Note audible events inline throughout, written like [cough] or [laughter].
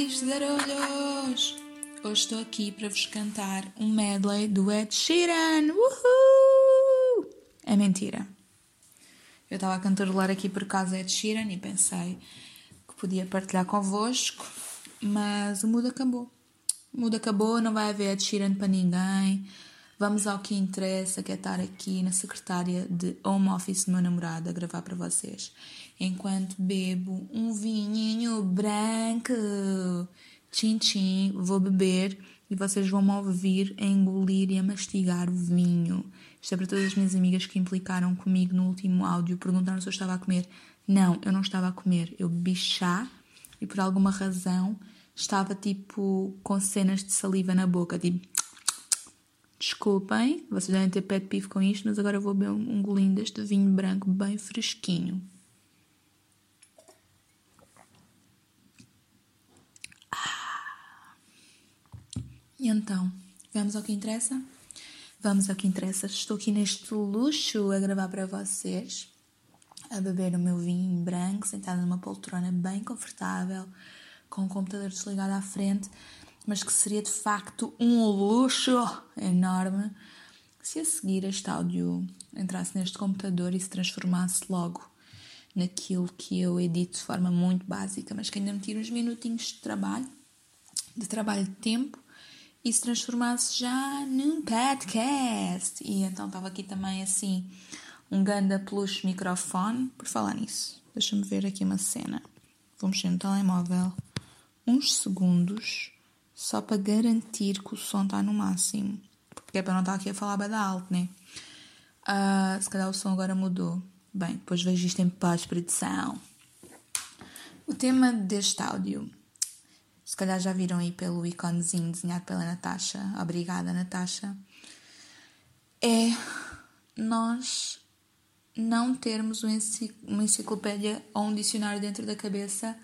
bichos zarolhos! Hoje estou aqui para vos cantar um medley do Ed Sheeran! Uhul! É mentira. Eu estava a cantarolar aqui por causa Ed Sheeran e pensei que podia partilhar convosco, mas o mundo acabou. O mundo acabou, não vai haver Ed Sheeran para ninguém. Vamos ao que interessa, que é estar aqui na secretária de home office do meu namorado a gravar para vocês. Enquanto bebo um vinhinho branco. Tchim, tchim, vou beber e vocês vão me ouvir a engolir e a mastigar o vinho. Isto é para todas as minhas amigas que implicaram comigo no último áudio, perguntaram se eu estava a comer. Não, eu não estava a comer. Eu bebi chá e por alguma razão estava tipo com cenas de saliva na boca, tipo Desculpem, vocês devem ter pet peeve com isto, mas agora eu vou beber um golinho deste vinho branco bem fresquinho. Ah. E então, vamos ao que interessa? Vamos ao que interessa. Estou aqui neste luxo a gravar para vocês, a beber o meu vinho branco, sentada numa poltrona bem confortável, com o computador desligado à frente mas que seria de facto um luxo enorme se a seguir este áudio entrasse neste computador e se transformasse logo naquilo que eu edito de forma muito básica, mas que ainda me tira uns minutinhos de trabalho, de trabalho de tempo, e se transformasse já num podcast. E então estava aqui também assim um ganda plus microfone. Por falar nisso, deixa-me ver aqui uma cena. Vou mexer no telemóvel uns segundos só para garantir que o som está no máximo. Porque é para não estar aqui a falar bem alto, né? Uh, se calhar o som agora mudou. Bem, depois vejo isto em pós-produção. O tema deste áudio, se calhar já viram aí pelo iconezinho desenhado pela Natasha, obrigada Natasha, é nós não termos uma enciclopédia ou um dicionário dentro da cabeça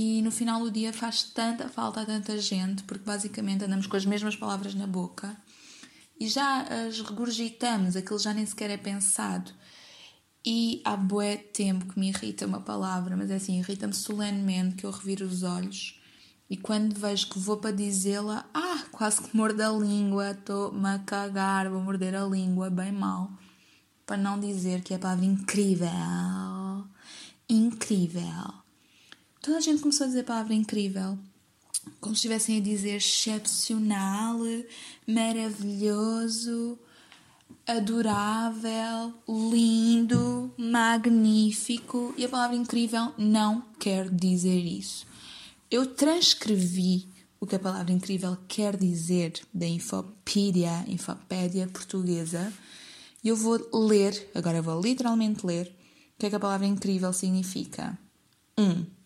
e no final do dia faz tanta falta a tanta gente, porque basicamente andamos com as mesmas palavras na boca e já as regurgitamos, aquilo já nem sequer é pensado. E há bué tempo que me irrita uma palavra, mas é assim, irrita-me solenemente que eu reviro os olhos e quando vejo que vou para dizê-la, ah, quase que mordo a língua, estou-me a cagar, vou morder a língua bem mal, para não dizer que é a palavra incrível. Incrível. Toda a gente começou a dizer a palavra incrível, como se estivessem a dizer excepcional, maravilhoso, adorável, lindo, magnífico. E a palavra incrível não quer dizer isso. Eu transcrevi o que a palavra incrível quer dizer da Infopédia, Infopédia portuguesa, e eu vou ler, agora vou literalmente ler, o que é que a palavra incrível significa. 1. Um,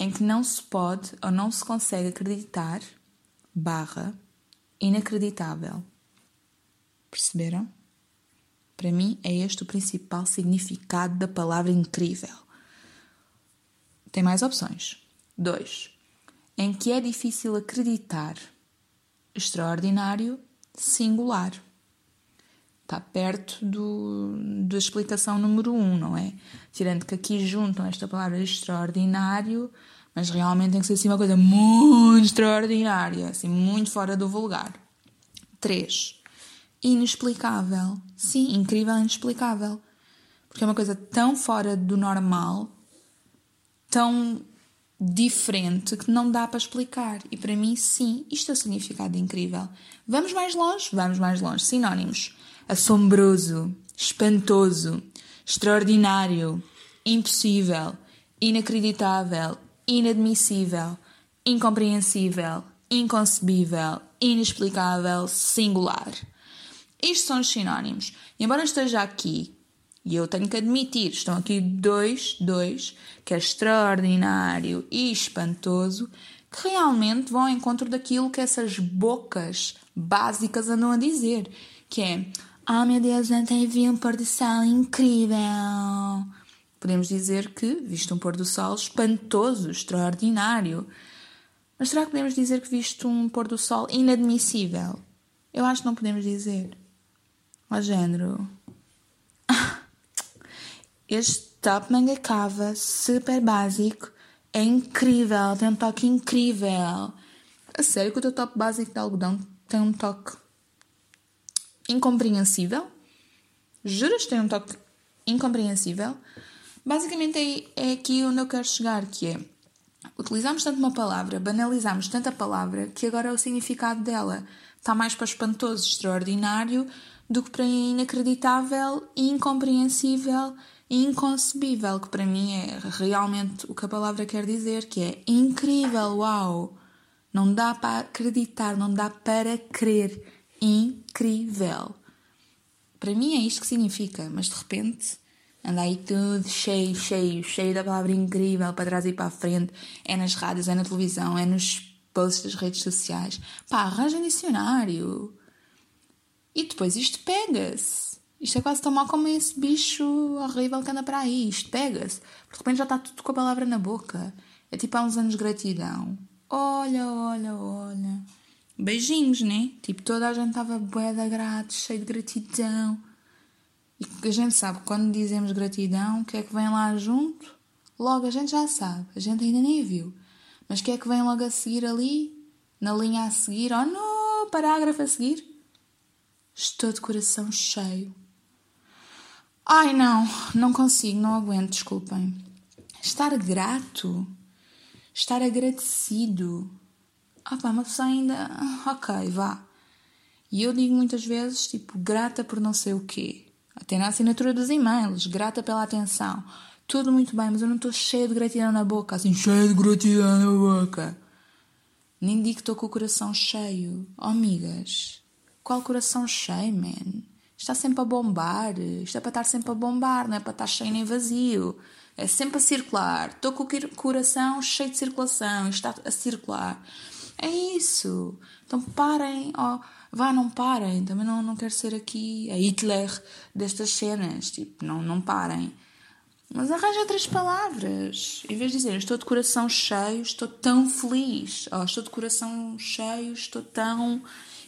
em que não se pode ou não se consegue acreditar, barra, inacreditável. Perceberam? Para mim é este o principal significado da palavra incrível. Tem mais opções. 2. Em que é difícil acreditar, extraordinário, singular. Está perto do, da explicação número 1, um, não é? Tirando que aqui juntam esta palavra extraordinário mas realmente tem que ser assim uma coisa muito extraordinária, assim, muito fora do vulgar. 3. Inexplicável. Sim, incrível inexplicável. Porque é uma coisa tão fora do normal, tão diferente, que não dá para explicar. E para mim, sim, isto é o significado incrível. Vamos mais longe? Vamos mais longe. Sinónimos: assombroso, espantoso, extraordinário, impossível, inacreditável, inadmissível, incompreensível, inconcebível, inexplicável, singular. Isto são os sinónimos. Embora esteja aqui, e eu tenho que admitir, estão aqui dois, dois, que é extraordinário e espantoso, que realmente vão ao encontro daquilo que essas bocas básicas andam a dizer, que é oh, meu Deus, ontem vi um pôr do sol incrível podemos dizer que, visto um pôr do sol espantoso, extraordinário. Mas será que podemos dizer que visto um pôr do sol inadmissível? Eu acho que não podemos dizer. Ó género. [laughs] Este top manga cava, super básico, É incrível, tem um toque incrível. A sério que o teu top básico de algodão tem um toque incompreensível? Juras tem um toque incompreensível? Basicamente é, é aqui onde eu quero chegar, que é utilizamos tanto uma palavra, banalizamos tanta palavra que agora o significado dela está mais para espantoso, extraordinário, do que para inacreditável, incompreensível e inconcebível, que para mim é realmente o que a palavra quer dizer, que é incrível, uau! Não dá para acreditar, não dá para crer. Incrível. Para mim é isto que significa, mas de repente anda aí tudo cheio, cheio, cheio da palavra incrível para trás e para a frente. É nas rádios, é na televisão, é nos posts das redes sociais. Pá, arranja um dicionário. E depois isto pega-se. Isto é quase tão mal como esse bicho horrível que anda para aí. Isto pega-se. De repente já está tudo com a palavra na boca. É tipo há uns anos gratidão. Olha, olha, olha. Beijinhos, né? Tipo, toda a gente estava bué de grato, cheio de gratidão. E a gente sabe, quando dizemos gratidão, o que é que vem lá junto? Logo, a gente já sabe. A gente ainda nem viu. Mas o que é que vem logo a seguir ali? Na linha a seguir? Oh, no parágrafo a seguir? Estou de coração cheio. Ai, não. Não consigo, não aguento, desculpem. Estar grato? Estar agradecido? Ah pá, uma pessoa ainda... Ok, vá. E eu digo muitas vezes, tipo, grata por não sei o quê. Até na assinatura dos e-mails, grata pela atenção. Tudo muito bem, mas eu não estou cheia de gratidão na boca, assim, cheia de gratidão na boca. Nem digo que estou com o coração cheio. Oh, amigas, qual coração cheio, man? Está sempre a bombar. Isto é para estar sempre a bombar, não é para estar cheio nem vazio. É sempre a circular. Estou com o coração cheio de circulação. Está a circular. É isso. Então parem. Oh, vá, não parem. Também não, não quero ser aqui a Hitler destas cenas. Tipo, não, não parem. Mas arranja outras palavras. Em vez de dizer estou de coração cheio, estou tão feliz. Ou estou de coração cheio, estou tão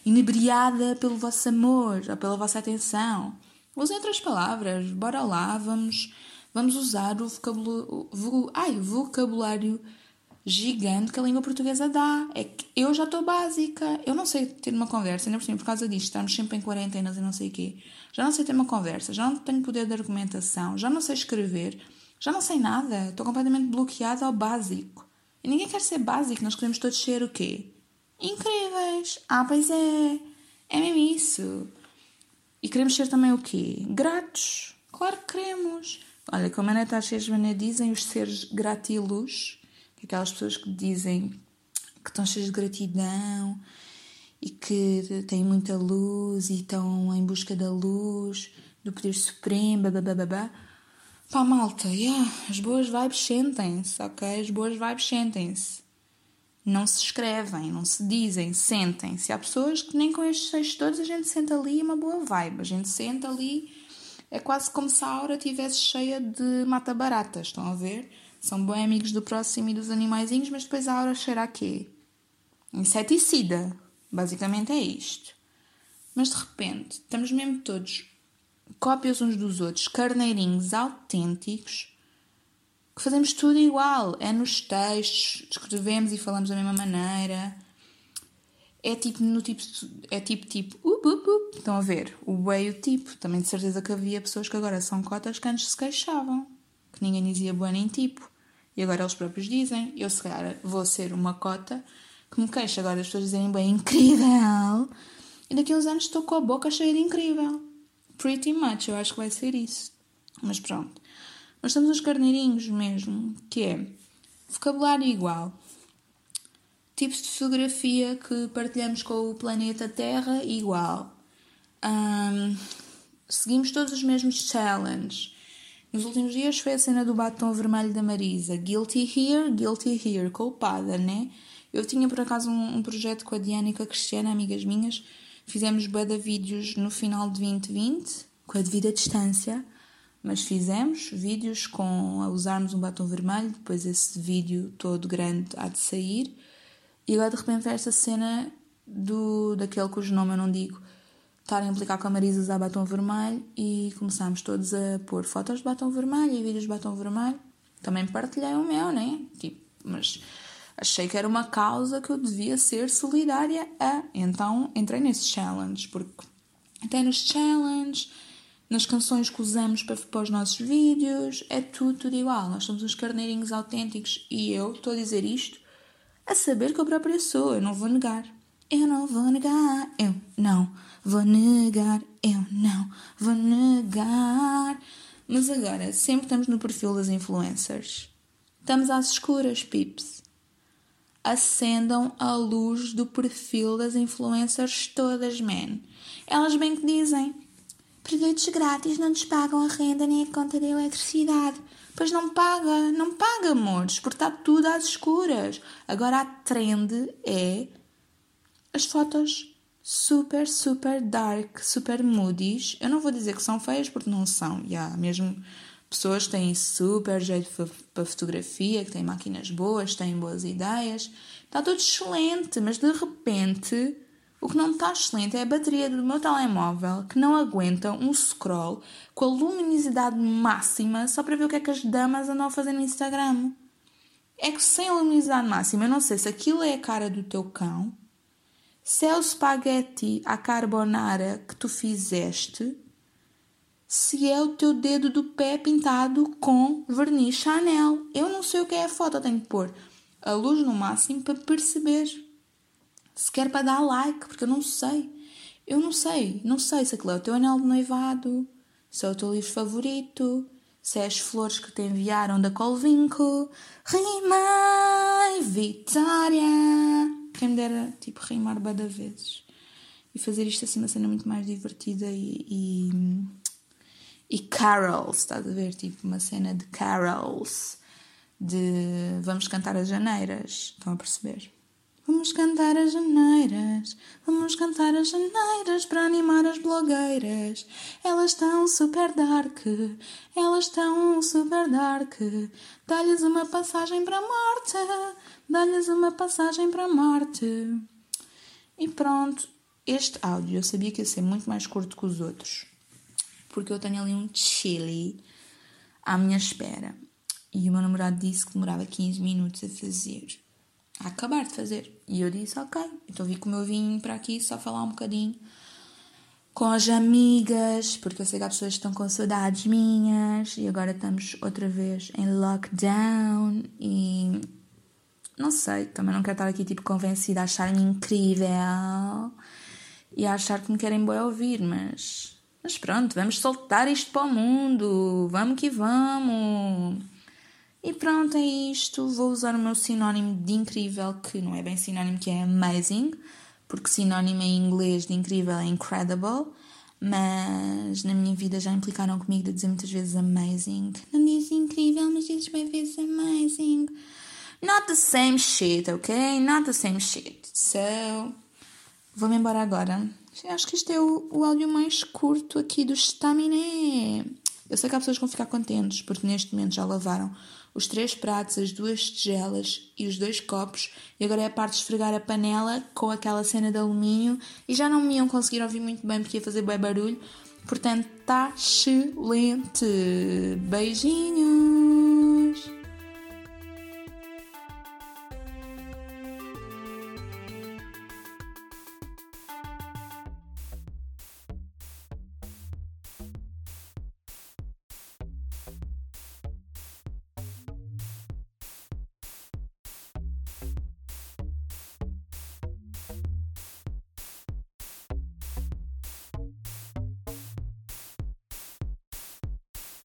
inebriada pelo vosso amor ou pela vossa atenção. Usem outras palavras. Bora lá, vamos, vamos usar o vocabulário, ai, vocabulário gigante que a língua portuguesa dá. É que eu já estou básica. Eu não sei ter uma conversa, ainda por cima, por causa disto, estamos sempre em quarentenas e não sei o quê. Já não sei ter uma conversa, já não tenho poder de argumentação, já não sei escrever, já não sei nada. Estou completamente bloqueada ao básico. E ninguém quer ser básico, nós queremos todos ser o quê? Incríveis! Ah, pois é! É mesmo isso! E queremos ser também o quê? Gratos! Claro que queremos! Olha, como a Natasha e a Joana dizem, os seres gratilus aquelas pessoas que dizem que estão cheias de gratidão e que têm muita luz e estão em busca da luz, do poder supremo, babá. Pá, malta, yeah, as boas vibes sentem-se, ok? As boas vibes sentem-se. Não se escrevem, não se dizem, sentem-se. Há pessoas que nem com estes seis todos a gente senta ali uma boa vibe. A gente senta ali, é quase como se a aura estivesse cheia de mata-baratas, estão a ver? São bem amigos do próximo e dos animaizinhos, mas depois a aura cheira a quê? Inseticida. Basicamente é isto. Mas de repente, estamos mesmo todos cópias uns dos outros, carneirinhos autênticos, que fazemos tudo igual. É nos textos, escrevemos e falamos da mesma maneira. É tipo no tipo. É tipo tipo. Up, up, up. Estão a ver? O e o tipo. Também de certeza que havia pessoas que agora são cotas que antes se queixavam. Que ninguém dizia bué nem tipo. E agora eles próprios dizem, eu se calhar vou ser uma cota que me queixa agora as pessoas dizerem bem incrível. E daqui a uns anos estou com a boca cheia de incrível. Pretty much, eu acho que vai ser isso. Mas pronto. Nós temos uns carneirinhos mesmo, que é vocabulário igual. Tipos de fotografia que partilhamos com o planeta Terra igual. Um, seguimos todos os mesmos challenges. Nos últimos dias foi a cena do batom vermelho da Marisa. Guilty here, guilty here. Culpada, né? Eu tinha por acaso um, um projeto com a Diana e com a Cristiana, amigas minhas. Fizemos bada vídeos no final de 2020, com a devida distância. Mas fizemos vídeos com a usarmos um batom vermelho. Depois esse vídeo todo grande há de sair. E agora de repente esta cena do, daquele cujo nome eu não digo estarem a implicar com a Marisa usar batom vermelho e começámos todos a pôr fotos de batom vermelho e vídeos de batom vermelho. Também partilhei o meu, né? Tipo, mas achei que era uma causa que eu devia ser solidária a. Então entrei nesse challenge, porque até nos challenges, nas canções que usamos para, para os nossos vídeos, é tudo, tudo igual. Nós somos uns carneirinhos autênticos e eu estou a dizer isto a saber que eu própria sou, eu não vou negar. Eu não vou negar, eu não vou negar, eu não vou negar. Mas agora, sempre estamos no perfil das influencers. Estamos às escuras, pips. Acendam a luz do perfil das influencers todas, man. Elas bem que dizem: produtos grátis não nos pagam a renda nem a conta da eletricidade. Pois não paga, não paga, amores, porque está tudo às escuras. Agora a trend é as fotos super, super dark, super moodies. Eu não vou dizer que são feias porque não são. Já, yeah, mesmo pessoas que têm super jeito para fotografia, que têm máquinas boas, têm boas ideias. Está tudo excelente, mas de repente o que não está excelente é a bateria do meu telemóvel que não aguenta um scroll com a luminosidade máxima só para ver o que é que as damas andam a fazer no Instagram. É que sem a luminosidade máxima, eu não sei se aquilo é a cara do teu cão, se é o espaguete à carbonara que tu fizeste, se é o teu dedo do pé pintado com verniz Chanel. Eu não sei o que é a foto, eu tenho que pôr a luz no máximo para perceber sequer para dar like, porque eu não sei. Eu não sei, não sei se aquilo é o teu anel de noivado, se é o teu livro favorito, se é as flores que te enviaram da Colvinco. Rimai, Vitória! Quem me dera, tipo, rimar bada vezes. E fazer isto assim uma cena muito mais divertida e, e, e carols, estás a ver? Tipo, uma cena de carols, de vamos cantar as janeiras, estão a perceber? Vamos cantar as janeiras, vamos cantar as janeiras para animar as blogueiras. Elas estão super dark, elas estão super dark. Dá-lhes uma passagem para Marte, dá-lhes uma passagem para Marte. E pronto, este áudio eu sabia que ia ser muito mais curto que os outros, porque eu tenho ali um chili à minha espera. E o meu namorado disse que demorava 15 minutos a fazer a acabar de fazer. E eu disse, ok. Então vi como eu vim para aqui só falar um bocadinho com as amigas, porque eu sei que há pessoas que estão com saudades minhas e agora estamos outra vez em lockdown e não sei, também não quero estar aqui tipo convencida a achar-me incrível e a achar que me querem bem ouvir, mas mas pronto, vamos soltar isto para o mundo, vamos que vamos. E pronto, é isto. Vou usar o meu sinónimo de incrível, que não é bem sinónimo, que é amazing, porque sinónimo em inglês de incrível é incredible, mas na minha vida já implicaram comigo de dizer muitas vezes amazing. Não dizes incrível, mas dizes bem vezes amazing. Not the same shit, ok? Not the same shit. So, vou-me embora agora. Acho que este é o, o áudio mais curto aqui do Staminé. Eu sei que há pessoas que vão ficar contentes, porque neste momento já lavaram os três pratos, as duas tigelas e os dois copos, e agora é a parte de esfregar a panela com aquela cena de alumínio, e já não me iam conseguir ouvir muito bem porque ia fazer bem barulho, portanto está excelente. Beijinhos!